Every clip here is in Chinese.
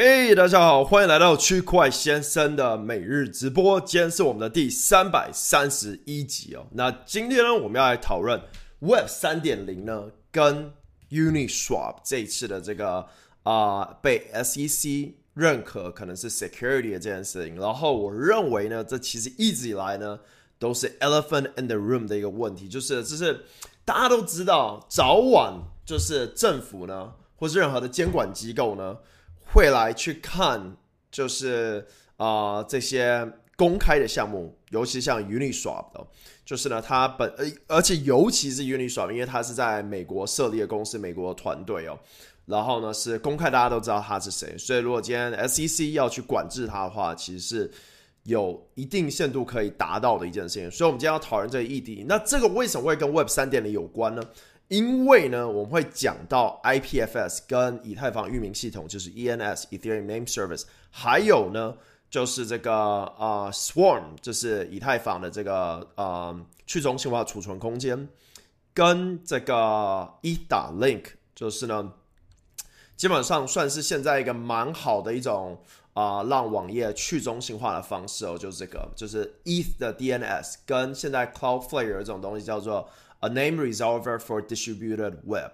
嘿，大家好，欢迎来到区块先生的每日直播。今天是我们的第三百三十一集哦。那今天呢，我们要来讨论 Web 三点零呢，跟 Uniswap 这一次的这个啊被 SEC 认可可能是 security 的这件事情。然后我认为呢，这其实一直以来呢都是 elephant in the room 的一个问题，就是就是大家都知道，早晚就是政府呢，或是任何的监管机构呢。会来去看，就是啊这些公开的项目，尤其像 Uniswap 的，就是呢，它本呃，而且尤其是 Uniswap，因为它是在美国设立的公司，美国团队哦，然后呢是公开，大家都知道他是谁，所以如果今天 SEC 要去管制它的话，其实是有一定限度可以达到的一件事情。所以，我们今天要讨论这个议题。那这个为什么会跟 Web 三点零有关呢？因为呢，我们会讲到 IPFS 跟以太坊域名系统，就是 ENS（Ethereum Name Service），还有呢，就是这个啊 Swarm，就是以太坊的这个呃去中心化储存空间，跟这个 ETH Link，就是呢，基本上算是现在一个蛮好的一种啊让网页去中心化的方式哦，就是这个，就是 ETH 的 DNS 跟现在 Cloudflare 这种东西叫做。A name resolver for distributed web。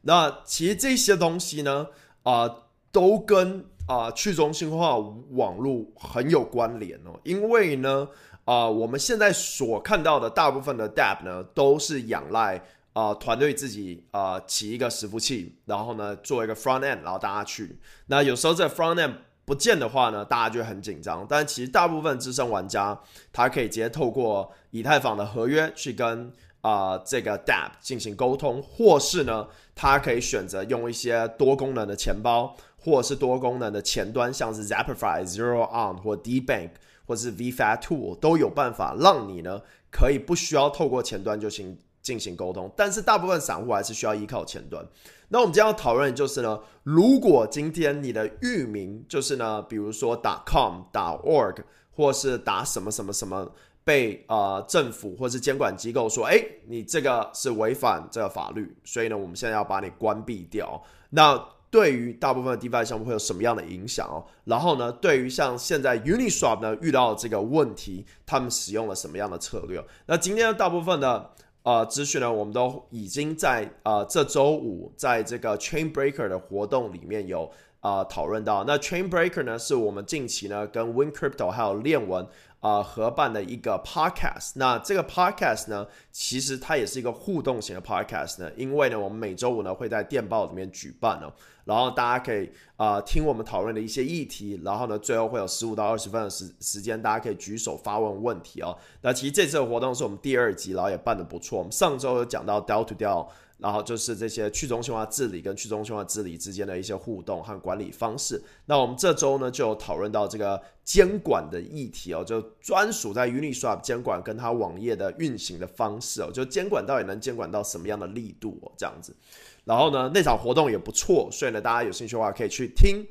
那其实这些东西呢，啊，都跟啊去中心化网络很有关联哦。因为呢，啊，我们现在所看到的大部分的 Dap 呢，都是仰赖啊团队自己啊起一个伺服器，然后呢做一个 front end，然后大家去。那有时候这 front end 不见的话呢，大家就很紧张。但其实大部分资深玩家，他可以直接透过以太坊的合约去跟。啊，这个 Dap 进行沟通，或是呢，它可以选择用一些多功能的钱包，或者是多功能的前端，像是 Zapify、Zero On 或 D Bank 或是 vfatool 都有办法让你呢，可以不需要透过前端就行进行沟通。但是大部分散户还是需要依靠前端。那我们今天要讨论的就是呢，如果今天你的域名就是呢，比如说打 com、打 org 或是打什么什么什么。被呃政府或是监管机构说，哎，你这个是违反这个法律，所以呢，我们现在要把你关闭掉。那对于大部分的 DeFi 项目会有什么样的影响哦？然后呢，对于像现在 Uniswap 呢遇到这个问题，他们使用了什么样的策略？那今天的大部分的呃资讯呢，我们都已经在呃这周五在这个 Chain Breaker 的活动里面有啊讨论到。那 Chain Breaker 呢，是我们近期呢跟 Win Crypto 还有链文。啊，合办的一个 podcast，那这个 podcast 呢，其实它也是一个互动型的 podcast 呢，因为呢，我们每周五呢会在电报里面举办哦，然后大家可以啊听我们讨论的一些议题，然后呢，最后会有十五到二十分的时时间，大家可以举手发问问题哦。那其实这次的活动是我们第二集，然后也办的不错。我们上周有讲到 Deal to Deal，。然后就是这些去中心化治理跟去中心化治理之间的一些互动和管理方式。那我们这周呢就讨论到这个监管的议题哦，就专属在 Uniswap 监管跟它网页的运行的方式哦，就监管到底能监管到什么样的力度哦，这样子。然后呢，那场活动也不错，所以呢，大家有兴趣的话可以去听。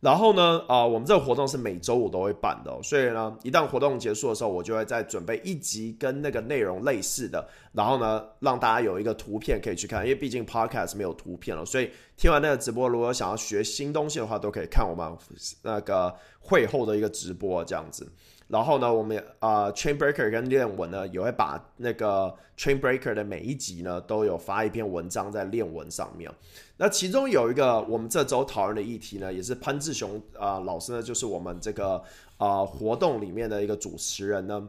然后呢，啊，我们这个活动是每周五都会办的，所以呢，一旦活动结束的时候，我就会再准备一集跟那个内容类似的，然后呢，让大家有一个图片可以去看，因为毕竟 podcast 没有图片了，所以听完那个直播，如果想要学新东西的话，都可以看我们那个会后的一个直播这样子。然后呢，我们啊，Chain Breaker 跟练文呢，也会把那个 Chain Breaker 的每一集呢，都有发一篇文章在练文上面。那其中有一个我们这周讨论的议题呢，也是潘志雄啊老师呢，就是我们这个啊活动里面的一个主持人呢，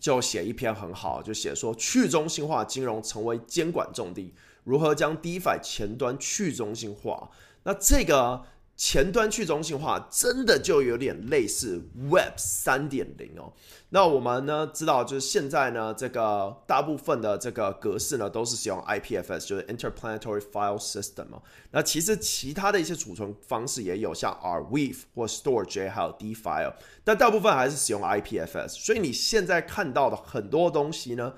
就写一篇很好，就写说去中心化金融成为监管重地，如何将 DeFi 前端去中心化？那这个。前端去中心化真的就有点类似 Web 三点零哦。那我们呢知道，就是现在呢，这个大部分的这个格式呢都是使用 IPFS，就是 Interplanetary File System 哦。那其实其他的一些储存方式也有，像 Arweave 或 Storage 还有 DFile，但大部分还是使用 IPFS。所以你现在看到的很多东西呢，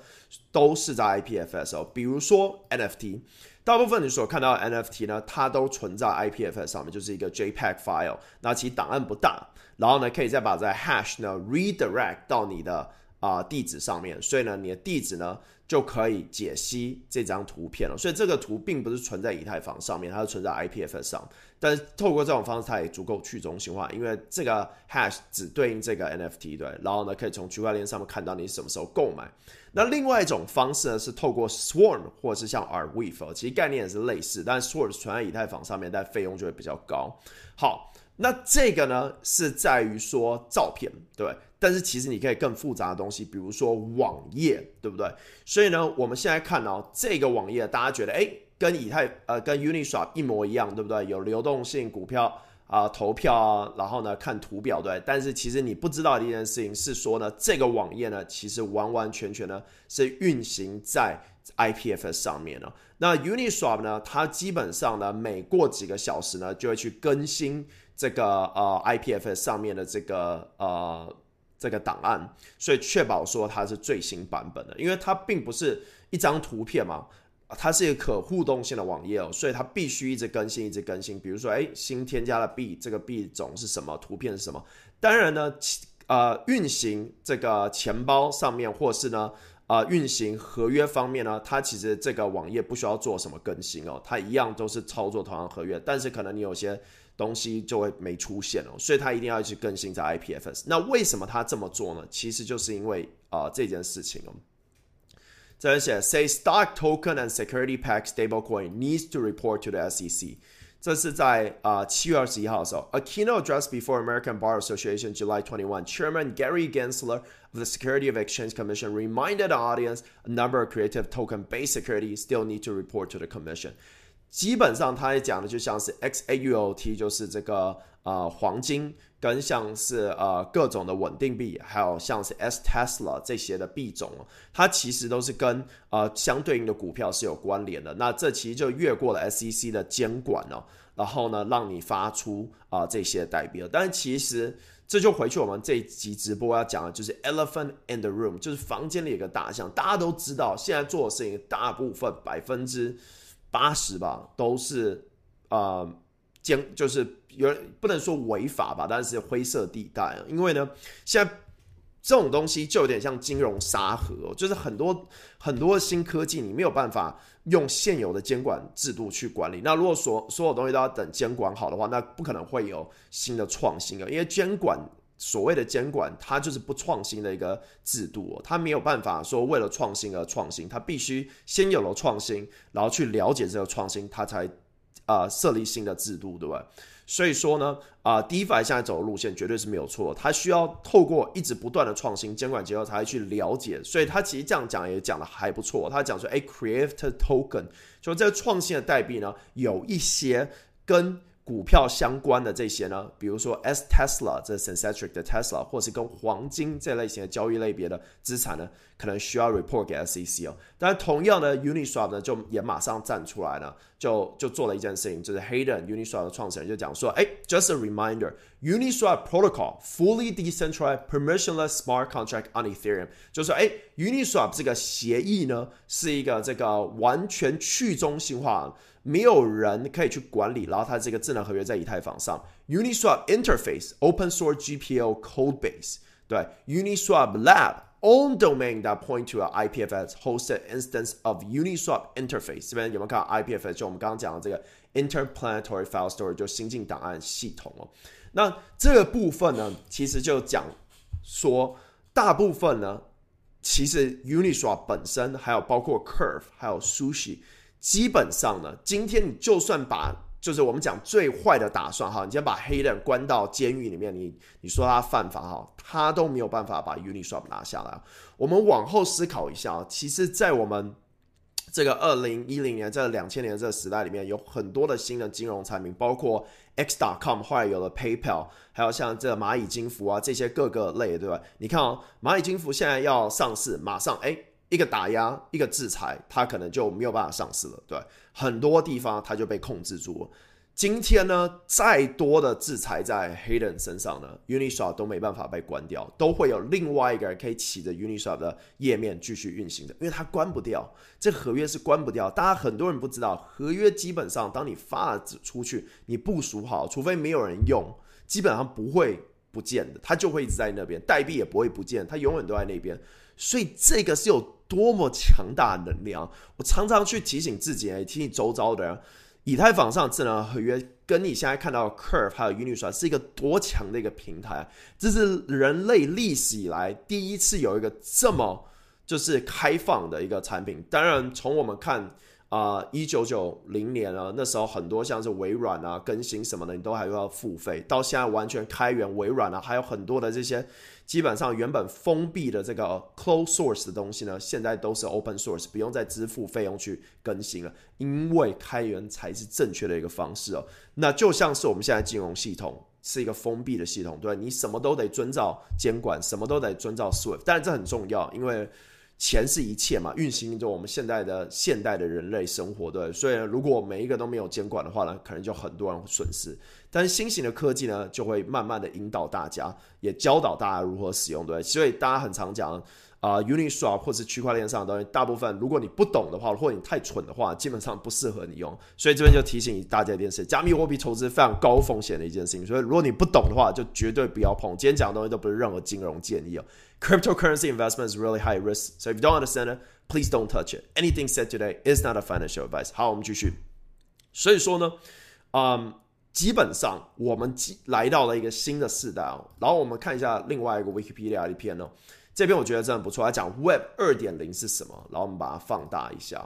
都是在 IPFS 哦，比如说 NFT。大部分你所看到的 NFT 呢，它都存在 IPFS 上面，就是一个 JPEG file。那其实档案不大，然后呢，可以再把这 hash 呢 redirect 到你的啊地址上面，所以呢，你的地址呢就可以解析这张图片了。所以这个图并不是存在以太坊上面，它是存在 IPFS 上。但是透过这种方式，它也足够去中心化，因为这个 hash 只对应这个 NFT 对，然后呢可以从区块链上面看到你什么时候购买。那另外一种方式呢是透过 Swarm 或者是像 Arweave，其实概念也是类似，但 Swarm 存在以太坊上面，但费用就会比较高。好。那这个呢，是在于说照片，对但是其实你可以更复杂的东西，比如说网页，对不对？所以呢，我们现在看到这个网页，大家觉得哎，跟以太呃跟 Uniswap 一模一样，对不对？有流动性股票啊，投票啊，然后呢看图表，对。但是其实你不知道的一件事情是说呢，这个网页呢，其实完完全全呢是运行在 IPFS 上面了。那 Uniswap 呢，它基本上呢，每过几个小时呢，就会去更新。这个呃，IPFS 上面的这个呃这个档案，所以确保说它是最新版本的，因为它并不是一张图片嘛，它是一个可互动性的网页哦，所以它必须一直更新，一直更新。比如说，哎，新添加了币，这个币种是什么？图片是什么？当然呢，呃，运行这个钱包上面，或是呢，呃，运行合约方面呢，它其实这个网页不需要做什么更新哦，它一样都是操作同样合约，但是可能你有些。东西就会没出现哦，所以他一定要去更新在 IPFS。那为什么他这么做呢？其实就是因为啊这件事情哦。这边写，say stock token and security pack stablecoin needs to report to the SEC。这是在啊七月二十一号的时候，a keynote address before American Bar Association July twenty one. Chairman Gary Gensler of the Security of Exchange Commission reminded the audience a number of creative token-based securities still need to report to the commission. 基本上，它也讲的就像是 XAUT，就是这个呃黄金， 跟像是呃各种的稳定币，还有像是 S Tesla 这些的币种，它其实都是跟呃相对应的股票是有关联的。那这其实就越过了 SEC 的监管哦，然后呢，让你发出啊这些代币。但其实这就回去我们这一集直播要讲的就是 Elephant in the Room，就是房间里有个大象。大家都知道，现在做的事情大部分百分之。八十吧，都是呃，就是有不能说违法吧，但是灰色地带。因为呢，现在这种东西就有点像金融沙盒，就是很多很多新科技，你没有办法用现有的监管制度去管理。那如果所所有东西都要等监管好的话，那不可能会有新的创新啊，因为监管。所谓的监管，它就是不创新的一个制度，它没有办法说为了创新而创新，它必须先有了创新，然后去了解这个创新，它才啊设立新的制度，对吧？所以说呢，啊，DeFi 现在走的路线绝对是没有错，它需要透过一直不断的创新监管结构才会去了解，所以他其实这样讲也讲的还不错，他讲说，哎，Create Token，就这个创新的代币呢，有一些跟股票相关的这些呢，比如说 S Tesla 这 synthetic 的 Tesla，或是跟黄金这类型的交易类别的资产呢，可能需要 report 给 SEC 哦。但同样的，Uniswap 呢就也马上站出来了，就就做了一件事情，就是 Hayden Uniswap 的创始人就讲说，哎，just a reminder，Uniswap protocol fully decentralized permissionless smart contract on Ethereum，就是说，哎，Uniswap 这个协议呢是一个这个完全去中心化。没有人可以去管理，然后它这个智能合约在以太坊上，Uniswap interface open source GPL code base，对，Uniswap lab own domain that point to a IPFS hosted instance of Uniswap interface。这边有没有看到 IPFS？就我们刚刚讲的这个 interplanetary file store，就新进档案系统哦。那这个部分呢，其实就讲说，大部分呢，其实 Uniswap 本身还有包括 Curve，还有 Sushi。基本上呢，今天你就算把，就是我们讲最坏的打算哈，你先把黑人关到监狱里面，你你说他犯法哈，他都没有办法把 Uniswap 拿下来。我们往后思考一下，其实，在我们这个二零一零年、这两千年这个时代里面，有很多的新的金融产品，包括 X.com，后来有了 PayPal，还有像这蚂蚁金服啊这些各个类，对吧？你看哦，蚂蚁金服现在要上市，马上哎。一个打压，一个制裁，它可能就没有办法上市了。对，很多地方它就被控制住了。今天呢，再多的制裁在黑人身上呢，Uniswap 都没办法被关掉，都会有另外一个人可以起着 Uniswap 的页面继续运行的，因为它关不掉，这合约是关不掉。大家很多人不知道，合约基本上当你发了出去，你部署好，除非没有人用，基本上不会不见的，它就会一直在那边，代币也不会不见，它永远都在那边。所以这个是有多么强大的能量。我常常去提醒自己，也提醒周遭的人，以太坊上智能合约跟你现在看到的 Curve 还有 Uniswap 是一个多强的一个平台，这是人类历史以来第一次有一个这么就是开放的一个产品。当然，从我们看。啊，一九九零年啊，那时候很多像是微软啊更新什么的，你都还要付费。到现在完全开源，微软啊，还有很多的这些基本上原本封闭的这个 close source 的东西呢，现在都是 open source，不用再支付费用去更新了。因为开源才是正确的一个方式哦。那就像是我们现在金融系统是一个封闭的系统，对你什么都得遵照监管，什么都得遵照 Swift，但这很重要，因为。钱是一切嘛，运行着我们现代的现代的人类生活，对。所以如果每一个都没有监管的话呢，可能就很多人损失。但是新型的科技呢，就会慢慢的引导大家，也教导大家如何使用，对。所以大家很常讲啊，Uniswap 或是区块链上的东西，大部分如果你不懂的话，或者你太蠢的话，基本上不适合你用。所以这边就提醒大家一件事：加密货币投资非常高风险的一件事情。所以如果你不懂的话，就绝对不要碰。今天讲的东西都不是任何金融建议哦。Cryptocurrency investment is really high risk. So if you don't understand it, please don't touch it. Anything said today is not a financial advice. 好，我们继续。所以说呢，嗯，基本上我们来到了一个新的时代哦。然后我们看一下另外一个 Wikipedia 的一篇哦，这边我觉得真的不错，它讲 Web 二点零是什么。然后我们把它放大一下。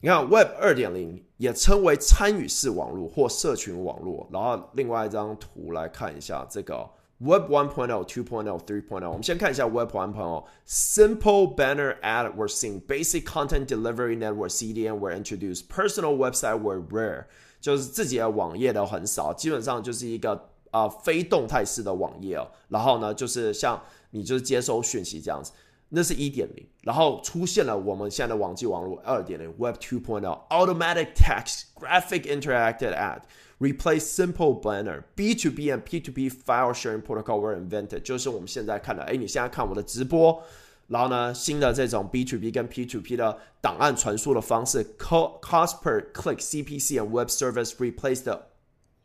你看 Web 二点零也称为参与式网络或社群网络。然后另外一张图来看一下这个。Web 1.0, 2.0, 3.0。我们先看一下 Web 1.0。Simple banner ad were seen. Basic content delivery network CDN were introduced. Personal website were rare. 就是自己的网页都很少，基本上就是一个呃非动态式的网页哦。然后呢，就是像你就是接收讯息这样子。那是一点零，然后出现了我们现在的网际网络二点零 Web 2.0 Automatic Text Graphic Interactive Ad。Replace simple banner. B2B and P2P file sharing protocol were invented. 就是我们现在看的，哎，你现在看我的直播，然后呢，新的这种 B2B 跟 P2P 的档案传输的方式，cost per click CPC and web service replace the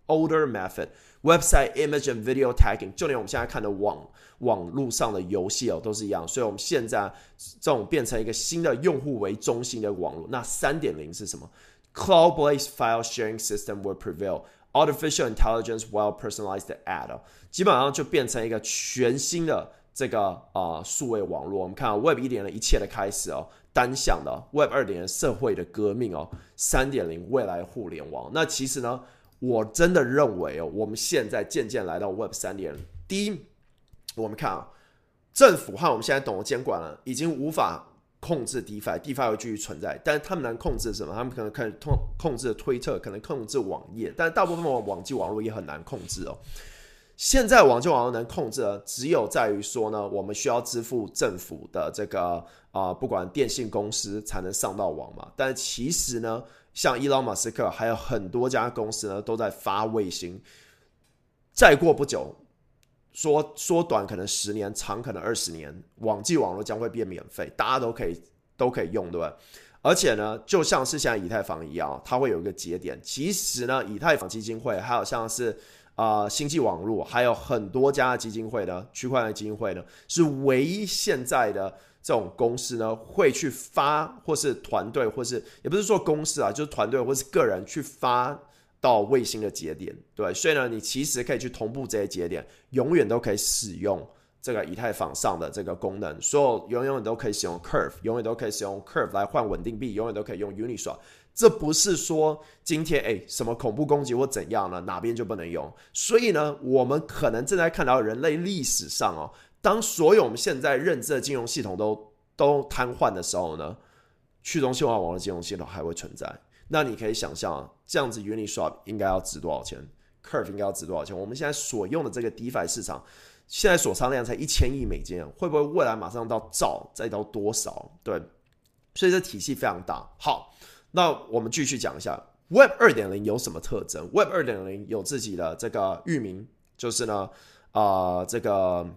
older method. Website image and video tagging，就连我们现在看的网网络上的游戏哦，都是一样。所以我们现在这种变成一个新的用户为中心的网络。那三点零是什么？Cloud-based file sharing system will prevail. Artificial intelligence well personalized ad，基本上就变成一个全新的这个啊数位网络。我们看 Web 一点零一切的开始哦，单向的 Web 二点零社会的革命哦，三点零未来互联网。那其实呢，我真的认为哦，我们现在渐渐来到 Web 三点零。第一，我们看啊，政府和我们现在懂得监管了，已经无法。控制 DeFi，DeFi 会继续存在，但是他们能控制什么？他们可能可以控控制推特，可能控制网页，但大部分网网际网络也很难控制哦。现在网际网络能控制的，只有在于说呢，我们需要支付政府的这个啊，不管电信公司才能上到网嘛。但其实呢，像伊朗马斯克还有很多家公司呢，都在发卫星。再过不久。说缩短可能十年，长可能二十年，网际网络将会变免费，大家都可以都可以用，对吧？而且呢，就像是现在以太坊一样，它会有一个节点。其实呢，以太坊基金会还有像是啊星际网络，还有很多家基金会呢区块链基金会呢，是唯一现在的这种公司呢，会去发或是团队，或是也不是说公司啊，就是团队或是个人去发。到卫星的节点，对，所以呢，你其实可以去同步这些节点，永远都可以使用这个以太坊上的这个功能，所有永远都可以使用 Curve，永远都可以使用 Curve 来换稳定币，永远都可以用 Uniswap。这不是说今天哎什么恐怖攻击或怎样呢，哪边就不能用？所以呢，我们可能正在看到人类历史上哦，当所有我们现在认知的金融系统都都瘫痪的时候呢，去中心化网络金融系统还会存在。那你可以想象啊，这样子 Uniswap 应该要值多少钱？Curve 应该要值多少钱？我们现在所用的这个 DeFi 市场，现在所仓量才一千亿美金，会不会未来马上到兆，再到多少？对，所以这体系非常大。好，那我们继续讲一下 Web 二点零有什么特征？Web 二点零有自己的这个域名，就是呢，啊，这个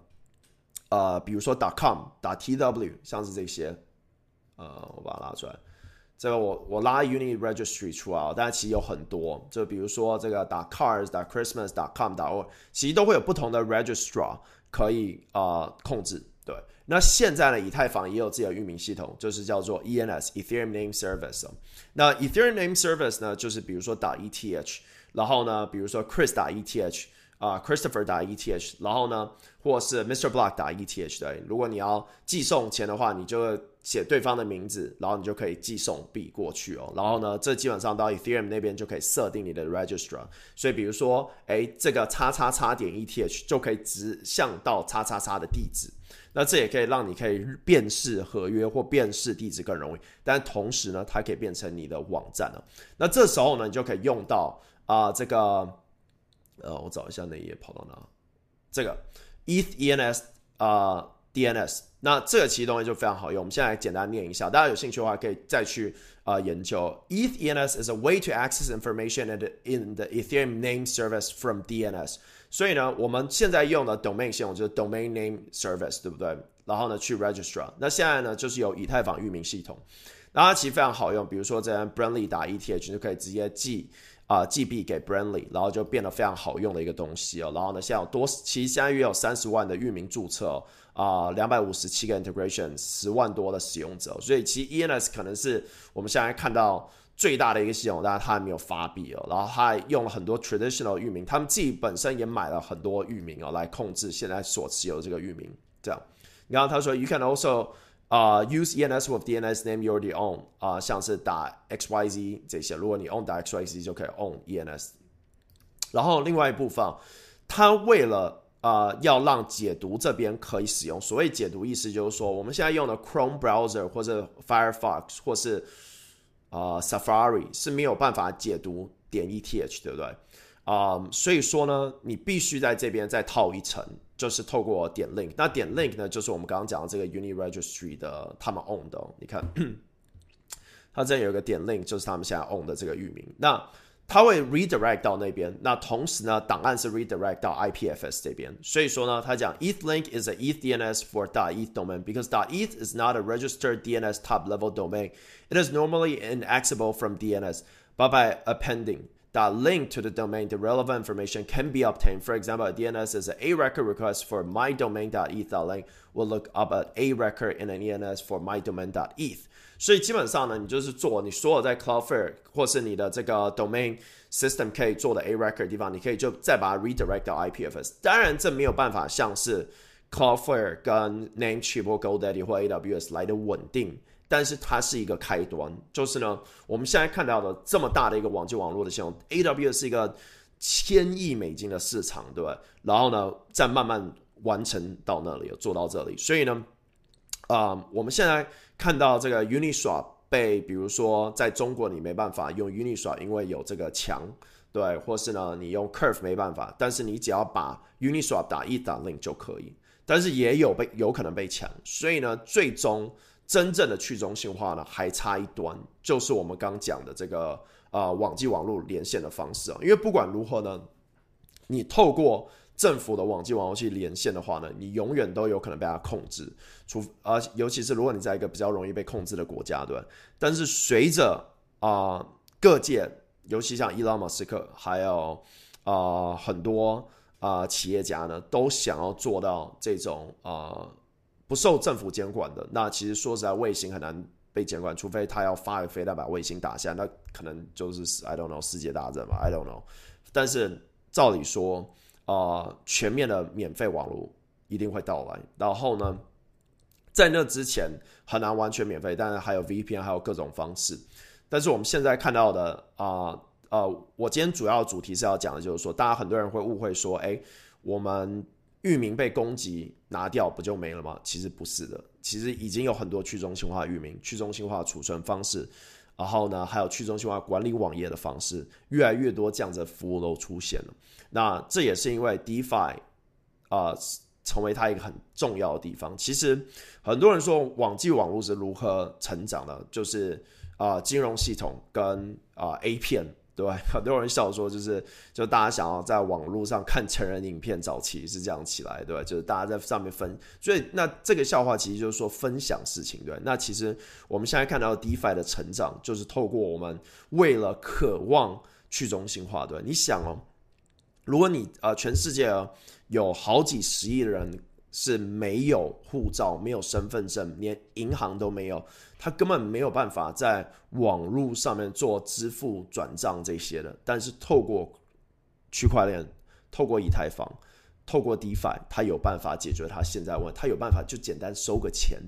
呃，比如说 .com、打 .tw，像是这些，呃，我把它拉出来。这个我我拉 Uni Registry 出来，但其实有很多，就比如说这个打 Cars、打 Christmas、打 Com、打 O，其实都会有不同的 Registrar 可以啊控制。对，那现在呢，以太坊也有自己的域名系统，就是叫做 ENS Ethereum Name Service。那 Ethereum Name Service 呢，就是比如说打 ETH，然后呢，比如说 Chris 打 ETH。啊，Christopher 打 ETH，然后呢，或是 Mr. Block 打 ETH 的，如果你要寄送钱的话，你就写对方的名字，然后你就可以寄送币过去哦。然后呢，这基本上到 Ethereum 那边就可以设定你的 Registrar。所以比如说，哎，这个叉叉叉点 ETH 就可以指向到叉叉叉的地址。那这也可以让你可以辨识合约或辨识地址更容易。但同时呢，它可以变成你的网站了。那这时候呢，你就可以用到啊这个。呃，我找一下那页跑到哪？这个 ETH ENS 啊 DNS，那这个其实东西就非常好用。我们现在简单念一下，大家有兴趣的话可以再去啊研究。ETH ENS is a way to access information in the Ethereum name service from DNS。所以呢，我们现在用的 domain 系统就是 domain name service，对不对？然后呢，去 register。那现在呢，就是有以太坊域名系统，那它其实非常好用。比如说在 Brandly 打 ETH 就可以直接寄。啊，寄币给 Brandly，然后就变得非常好用的一个东西哦。然后呢，现在有多，其实现在约有三十万的域名注册啊，两百五十七个 integration，十万多的使用者。所以其实 ENS 可能是我们现在看到最大的一个系统，但是它还没有发币哦。然后它还用了很多 traditional 域名，他们自己本身也买了很多域名哦，来控制现在所持有的这个域名。这样，然后他说，You can also 啊，use ENS with DNS name you already own 啊，像是打 XYZ 这些，如果你 own 打 XYZ 就可以 own ENS。然后另外一部分，它为了啊要让解读这边可以使用，所谓解读意思就是说，我们现在用的 Chrome browser 或者 Firefox 或是啊 Safari 是没有办法解读点 ETH，对不对？啊，所以说呢，你必须在这边再套一层。就是透过点 link，那点 link 呢，就是我们刚刚讲的这个 Uni Registry 的他们 own 的。你看，它这有一个点 link，就是他们现在 own 的这个域名。那它会 redirect 到那边，那同时呢，档案是 redirect 到 IPFS 这边。所以说呢，他讲 ETH link is a ETH DNS for .eth domain because .eth is not a registered DNS top level domain. It is normally inaccessible from DNS, but by appending that link to the domain, the relevant information can be obtained. For example, a DNS is an A record request for my domain.eth link will look up at A record in an ENS for my domain.eth。 所以基本上呢，你就是做你所有在 Cloudflare 或是你的这个 domain system 可以做的 A record 地方，你可以就再把它 redirect 到 IPFS。当然，这没有办法像是 Cloudflare 跟 Namecheap 或 GoDaddy 或 AWS 来的稳定。但是它是一个开端，就是呢，我们现在看到的这么大的一个网际网络的系统，AWS 是一个千亿美金的市场，对吧？然后呢，再慢慢完成到那里，做到这里。所以呢，啊，我们现在看到这个 Uniswap 被，比如说在中国你没办法用 Uniswap，因为有这个墙，对，或是呢你用 Curve 没办法，但是你只要把 Uniswap 打一打 link 就可以，但是也有被有可能被抢，所以呢，最终。真正的去中心化呢，还差一端，就是我们刚讲的这个呃网际网络连线的方式啊。因为不管如何呢，你透过政府的网际网络去连线的话呢，你永远都有可能被它控制，除啊，尤其是如果你在一个比较容易被控制的国家，对？但是随着啊各界，尤其像伊朗马斯克，还有啊很多啊企业家呢，都想要做到这种啊。不受政府监管的，那其实说实在，卫星很难被监管，除非他要发个飞弹把卫星打下，那可能就是 I don't know 世界大战吧，I don't know。但是照理说，啊，全面的免费网络一定会到来。然后呢，在那之前很难完全免费，但是还有 VPN，还有各种方式。但是我们现在看到的啊，呃，我今天主要主题是要讲的就是说，大家很多人会误会说，哎，我们。域名被攻击拿掉不就没了吗？其实不是的，其实已经有很多去中心化域名、去中心化储存方式，然后呢，还有去中心化管理网页的方式，越来越多这样的服务都出现了。那这也是因为 DeFi 啊，成为它一个很重要的地方。其实很多人说网际网络是如何成长的，就是啊，金融系统跟啊 A 片对？很多人笑说，就是就大家想要在网络上看成人影片，早期是这样起来，对？就是大家在上面分，所以那这个笑话其实就是说分享事情，对。那其实我们现在看到 DeFi 的成长，就是透过我们为了渴望去中心化，对。你想哦，如果你呃全世界有好几十亿人。是没有护照、没有身份证、连银行都没有，他根本没有办法在网络上面做支付、转账这些的。但是透过区块链，透过以太坊。透过 DeFi，他有办法解决他现在问，他有办法就简单收个钱。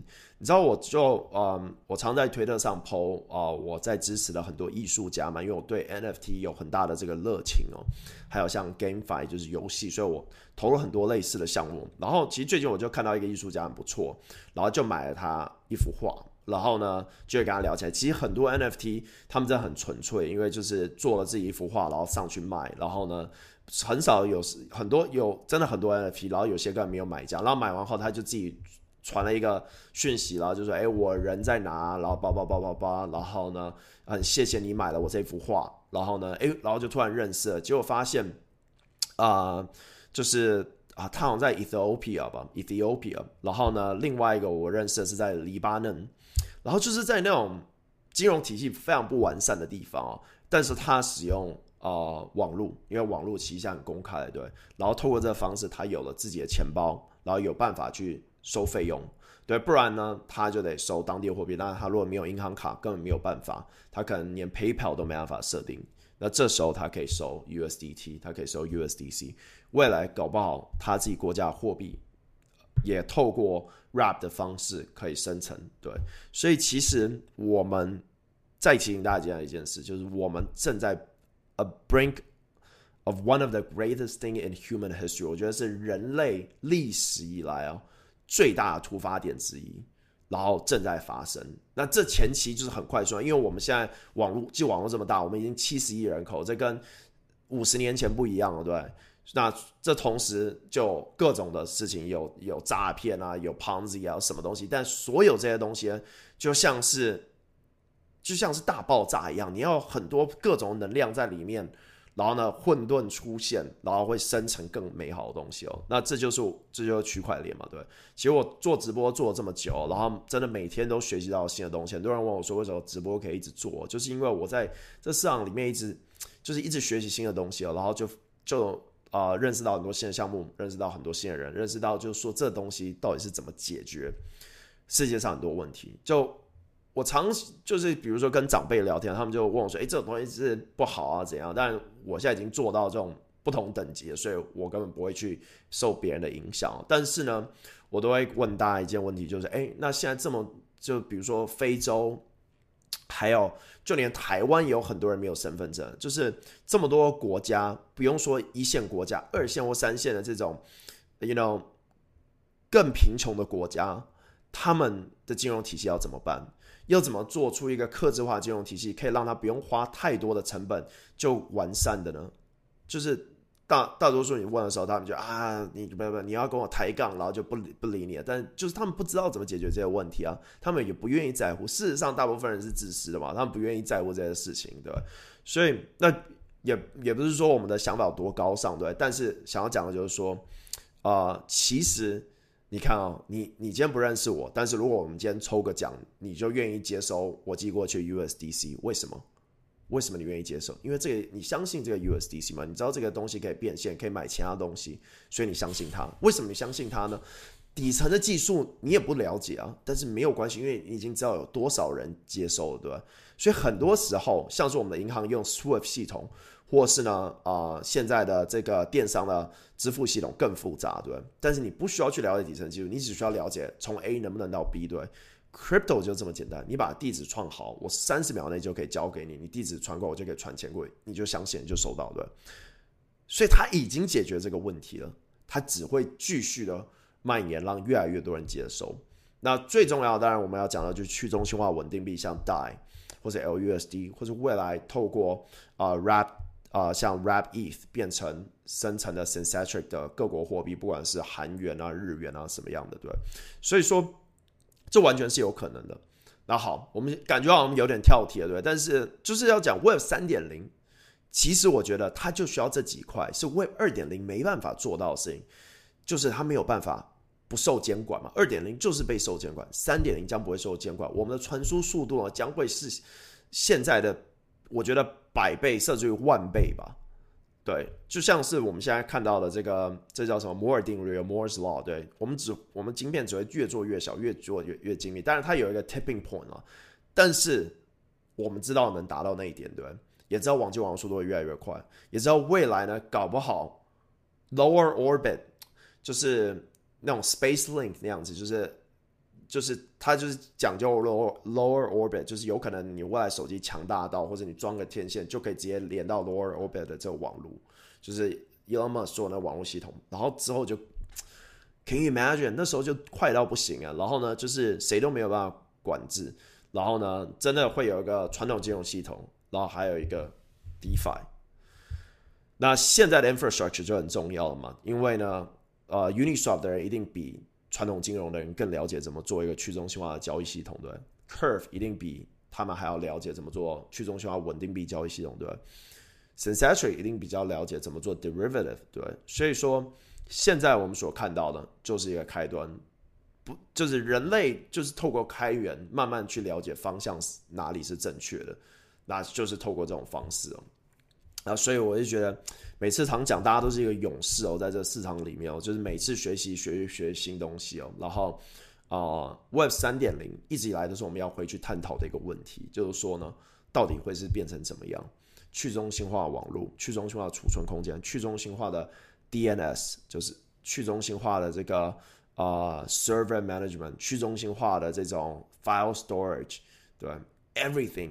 你知道，我就嗯，我常在推特上 PO 啊，我在支持了很多艺术家嘛，因为我对 NFT 有很大的这个热情哦。还有像 GameFi 就是游戏，所以我投了很多类似的项目。然后其实最近我就看到一个艺术家很不错，然后就买了他一幅画，然后呢就会跟他聊起来。其实很多 NFT 他们真的很纯粹，因为就是做了自己一幅画，然后上去卖，然后呢。很少有很多有真的很多 NFT，然后有些根本没有买家，然后买完后他就自己传了一个讯息，然后就说：“哎，我人在哪？然后叭叭叭叭叭，然后呢，很谢谢你买了我这幅画，然后呢，哎，然后就突然认识了，结果发现啊，就是啊，他好像在 Ethiopia 吧，Ethiopia，然后呢，另外一个我认识的是在黎巴嫩，然后就是在那种金融体系非常不完善的地方哦，但是他使用。啊，网络，因为网络其实很公开，对。然后透过这个方式，他有了自己的钱包，然后有办法去收费用，对。不然呢，他就得收当地货币。但是他如果没有银行卡，根本没有办法，他可能连 PayPal 都没办法设定。那这时候他可以收 USDT，他可以收 USDC。未来搞不好他自己国家的货币也透过 r a p 的方式可以生成，对。所以其实我们再提醒大家一件事，就是我们正在。A brink of one of the greatest thing in human history，我觉得是人类历史以来啊最大的突发点之一，然后正在发生。那这前期就是很快速，因为我们现在网络就网络这么大，我们已经七十亿人口，这跟五十年前不一样了，对。那这同时就各种的事情，有有诈骗啊，有 Ponzi 啊，什么东西，但所有这些东西就像是。就像是大爆炸一样，你要很多各种能量在里面，然后呢，混沌出现，然后会生成更美好的东西哦。那这就是这就是区块链嘛，对。其实我做直播做了这么久，然后真的每天都学习到新的东西。很多人问我说，为什么直播可以一直做？就是因为我在这市场里面一直就是一直学习新的东西哦，然后就就啊认识到很多新的项目，认识到很多新的人，认识到就是说这东西到底是怎么解决世界上很多问题，就。我常就是比如说跟长辈聊天，他们就问我说：“哎，这种东西是不好啊，怎样？”但我现在已经做到这种不同等级，所以我根本不会去受别人的影响。但是呢，我都会问大家一件问题，就是：哎，那现在这么就比如说非洲，还有就连台湾也有很多人没有身份证，就是这么多国家，不用说一线国家、二线或三线的这种，you know，更贫穷的国家，他们的金融体系要怎么办？要怎么做出一个克制化金融体系，可以让他不用花太多的成本就完善的呢？就是大大多数你问的时候，他们就啊，你不不，你要跟我抬杠，然后就不理不理你了。但就是他们不知道怎么解决这些问题啊，他们也不愿意在乎。事实上，大部分人是自私的嘛，他们不愿意在乎这些事情，对吧？所以那也也不是说我们的想法有多高尚，对。但是想要讲的就是说，啊，其实。你看啊，你你今天不认识我，但是如果我们今天抽个奖，你就愿意接收我寄过去 USDC？为什么？为什么你愿意接受？因为这个你相信这个 USDC 吗？你知道这个东西可以变现，可以买其他东西，所以你相信它。为什么你相信它呢？底层的技术你也不了解啊，但是没有关系，因为你已经知道有多少人接受了，对吧？所以很多时候，像是我们的银行用 SWIFT 系统。或是呢，啊，现在的这个电商的支付系统更复杂，对但是你不需要去了解底层技术，你只需要了解从 A 能不能到 B，对？Crypto 就这么简单，你把地址创好，我三十秒内就可以交给你，你地址传过，我就可以传钱过去，你就相信就收到，对。所以它已经解决这个问题了，它只会继续的蔓延，让越来越多人接受。那最重要，当然我们要讲的就是去中心化稳定币，像 DAI 或者 LUSD，或者未来透过啊 Wrap。啊，像 r a p ETH 变成生成的 synthetic 的各国货币，不管是韩元啊、日元啊什么样的，对所以说，这完全是有可能的。那好，我们感觉好像有点跳题了，对但是就是要讲 Web 三点零其实我觉得它就需要这几块，是 Web 二点零没办法做到的事情，就是它没有办法不受监管嘛。二点零就是被受监管，三点零将不会受监管。我们的传输速度呢，将会是现在的，我觉得百倍甚至于万倍吧。对，就像是我们现在看到的这个，这叫什么摩尔定律 （Moore's Law）。对我们只我们晶片只会越做越小，越做越越精密。但是它有一个 tipping point 啊，但是我们知道能达到那一点，对。也知道网际网络速度会越来越快，也知道未来呢，搞不好 lower orbit 就是那种 space link 那样子，就是就是它就是讲究 lower lower orbit，就是有可能你未来手机强大到，或者你装个天线就可以直接连到 lower orbit 的这个网络，就是 Elon Musk 说那网络系统，然后之后就 can you imagine 那时候就快到不行啊，然后呢，就是谁都没有办法管制，然后呢，真的会有一个传统金融系统。然后还有一个 DeFi，那现在的 infrastructure 就很重要了嘛，因为呢，呃，Uniswap 的人一定比传统金融的人更了解怎么做一个去中心化的交易系统，对？Curve 一定比他们还要了解怎么做去中心化稳定币交易系统，对 s e n s a t i o n 一定比较了解怎么做 derivative，对？所以说，现在我们所看到的就是一个开端，不就是人类就是透过开源慢慢去了解方向是哪里是正确的。那就是透过这种方式哦，啊，所以我就觉得每次常讲，大家都是一个勇士哦，在这市场里面哦，就是每次学习学学新东西哦，然后啊，Web 三点零一直以来都是我们要回去探讨的一个问题，就是说呢，到底会是变成怎么样？去中心化网络、去中心化储存空间、去中心化的 DNS，就是去中心化的这个啊 server management、去中心化的这种 file storage，对，everything。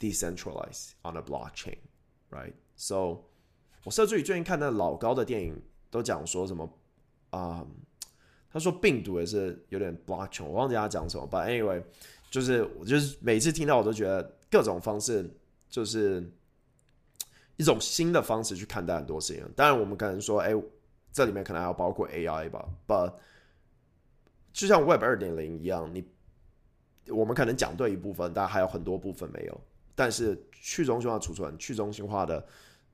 decentralized on a blockchain, right? So，我甚至于最近看那老高的电影，都讲说什么啊？他说病毒也是有点 blockchain，我忘记他讲什么。But anyway，就是我就是每次听到我都觉得各种方式就是一种新的方式去看待很多事情。当然，我们可能说，哎，这里面可能还要包括 AI 吧。But 就像 Web 二点零一样，你我们可能讲对一部分，但还有很多部分没有。但是去中心化储存、去中心化的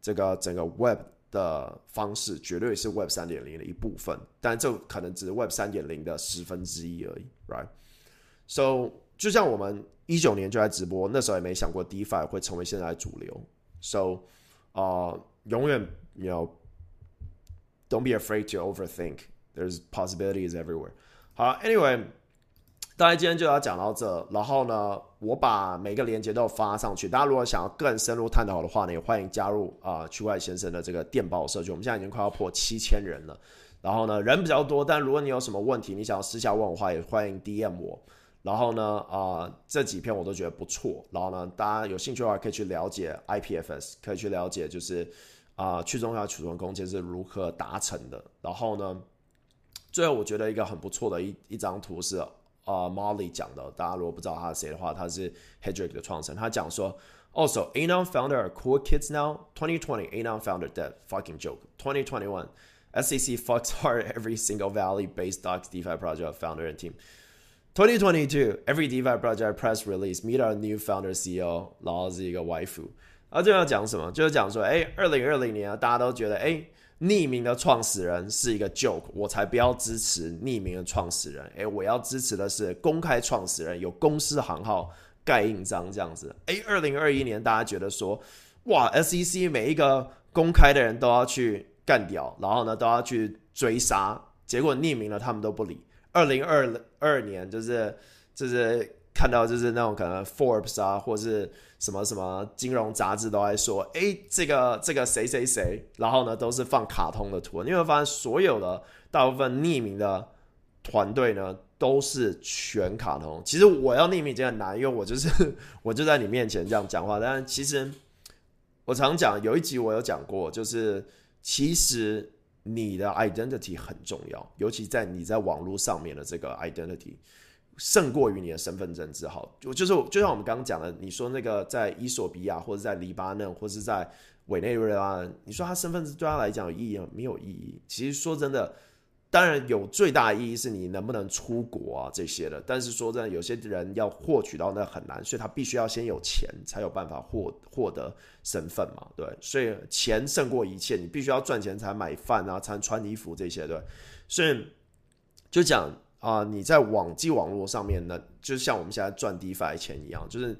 这个整个 Web 的方式，绝对是 Web 三点零的一部分。但这可能只是 Web 三点零的十分之一而已，right？So 就像我们一九年就在直播，那时候也没想过 DeFi 会成为现在的主流。So 啊，永远 you know don't be afraid to overthink. There's possibilities everywhere. 好，Anyway。大家今天就要讲到这，然后呢，我把每个链接都发上去。大家如果想要更深入探讨的话呢，也欢迎加入啊区块先生的这个电报社区。我们现在已经快要破七千人了，然后呢人比较多，但如果你有什么问题，你想要私下问我的话，也欢迎 DM 我。然后呢，啊这几篇我都觉得不错，然后呢，大家有兴趣的话可以去了解 IPFS，可以去了解就是啊去中心化储存空间是如何达成的。然后呢，最后我觉得一个很不错的一一张图是。啊，Molly 讲的，大家如果不知道他是谁的话，他是 Hedrick 的创始人。他讲说，Also, Anon founder are cool kids now. 2020, Anon founder dead. Fucking joke. 2021, SEC fucks hard every single Valley-based Docs DeFi project founder and team. 2022, every DeFi project press release meet our new founder CEO，然后是一个 wife。啊，这要讲什么？就是讲说，哎，二零二零年啊，大家都觉得，哎。 匿名的创始人是一个 joke，我才不要支持匿名的创始人。诶，我要支持的是公开创始人，有公司行号盖印章这样子。诶，二零二一年大家觉得说，哇，SEC 每一个公开的人都要去干掉，然后呢都要去追杀，结果匿名了他们都不理。二零二二年就是就是。看到就是那种可能 Forbes 啊，或是什么什么金融杂志都在说，哎，这个这个谁谁谁，然后呢都是放卡通的图。你会发现所有的大部分匿名的团队呢都是全卡通。其实我要匿名真的很难，因为我就是 我就在你面前这样讲话。但其实我常讲，有一集我有讲过，就是其实你的 identity 很重要，尤其在你在网络上面的这个 identity。胜过于你的身份证字号，就就是就像我们刚刚讲的，你说那个在伊索比亚或者在黎巴嫩或者在委内瑞拉，你说他身份证对他来讲有意义没有意义？其实说真的，当然有最大意义是你能不能出国啊这些的。但是说真的，有些人要获取到那很难，所以他必须要先有钱才有办法获获得身份嘛，对。所以钱胜过一切，你必须要赚钱才买饭啊，才穿衣服这些，对。所以就讲啊，你在网际网络上面呢，就像我们现在赚 DeFi 钱一样，就是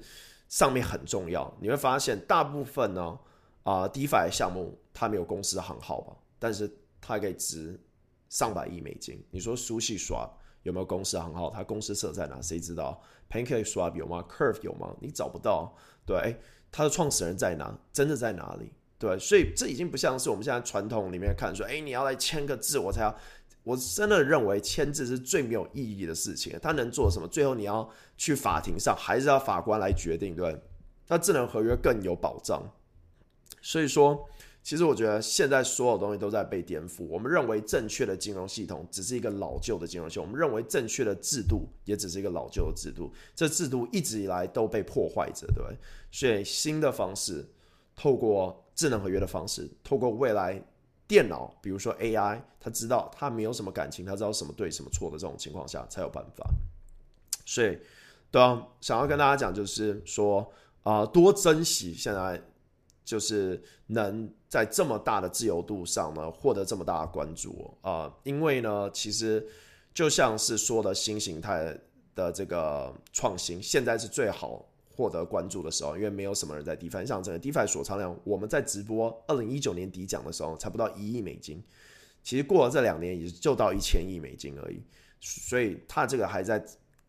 上面很重要。你会发现大部分呢啊 DeFi 项目它没有公司行号吧，但是它可以值上百亿美金。你说 Sushi Swap 有没有公司行号？它公司设在哪？谁知道？Pancake Swap 有吗？Curve 有吗？你找不到。对，它的创始人在哪？真的在哪里？对，所以这已经不像是我们现在传统里面看说，哎，你要来签个字，我才要。我真的认为签字是最没有意义的事情。他能做什么？最后你要去法庭上，还是要法官来决定，对那智能合约更有保障。所以说，其实我觉得现在所有东西都在被颠覆。我们认为正确的金融系统只是一个老旧的金融系统，我们认为正确的制度也只是一个老旧的制度。这制度一直以来都被破坏着，对所以新的方式，透过智能合约的方式，透过未来。电脑，比如说 AI，他知道他没有什么感情，他知道什么对什么错的这种情况下才有办法。所以，对啊，想要跟大家讲，就是说啊，多珍惜现在，就是能在这么大的自由度上呢，获得这么大的关注啊。因为呢，其实就像是说的新形态的这个创新，现在是最好。获得关注的时候，因为没有什么人在 DeFi 像整个 DeFi 锁仓量，我们在直播二零一九年底讲的时候，才不到一亿美金。其实过了这两年，也就到一千亿美金而已。所以它这个还在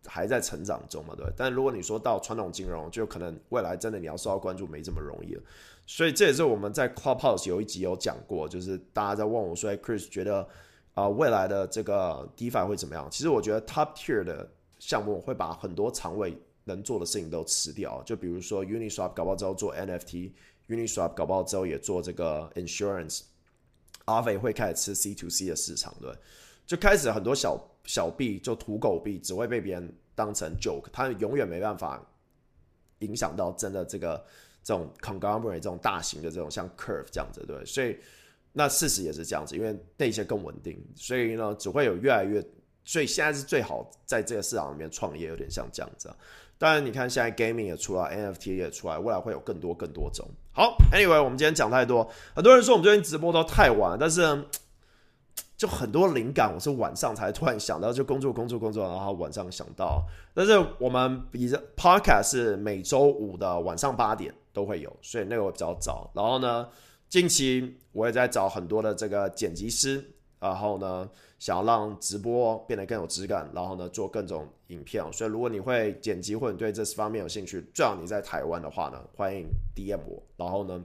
还在成长中嘛，对。但如果你说到传统金融，就可能未来真的你要受到关注没这么容易了。所以这也是我们在 Clubhouse 有一集有讲过，就是大家在问我说：“Chris 觉得啊，未来的这个 DeFi 会怎么样？”其实我觉得 Top Tier 的项目会把很多仓位。能做的事情都吃掉，就比如说 Uniswap 搞不好之后做 NFT，Uniswap 搞不好之后也做这个 insurance，阿伟会开始吃 C to C 的市场，对，就开始很多小小币就土狗币只会被别人当成 joke，它永远没办法影响到真的这个这种 conglomerate 这种大型的这种像 Curve 这样子，对，所以那事实也是这样子，因为那些更稳定，所以呢只会有越来越，所以现在是最好在这个市场里面创业，有点像这样子。当然，你看现在 gaming 也出来，NFT 也出来，未来会有更多更多种。好，Anyway，我们今天讲太多，很多人说我们最近直播都太晚，但是就很多灵感，我是晚上才突然想到，就工作工作工作，然后晚上想到。但是我们比 Podcast 是每周五的晚上八点都会有，所以那个比较早。然后呢，近期我也在找很多的这个剪辑师，然后呢。想要让直播变得更有质感，然后呢做各种影片，所以如果你会剪辑或者对这方面有兴趣，最好你在台湾的话呢，欢迎 DM 我。然后呢，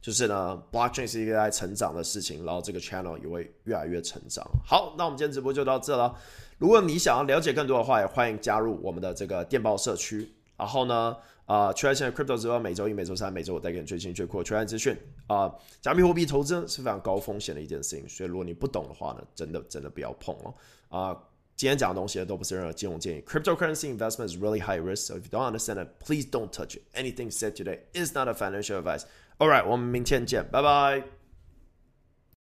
就是呢，Blockchain 是一个在成长的事情，然后这个 channel 也会越来越成长。好，那我们今天直播就到这了。如果你想要了解更多的话，也欢迎加入我们的这个电报社区。然后呢？啊，圈现在 crypto 直播每周一、每周三、每周我带给你最新最酷的圈外资讯啊。加密货币投资是非常高风险的一件事情，所以如果你不懂的话呢，真的真的不要碰哦。啊，今天讲的东西都不是任何金融建议。Cryptocurrency investment is really high risk, so if you don't understand it, please don't touch. Anything said today is not a financial advice. All right，我们明天见，拜拜。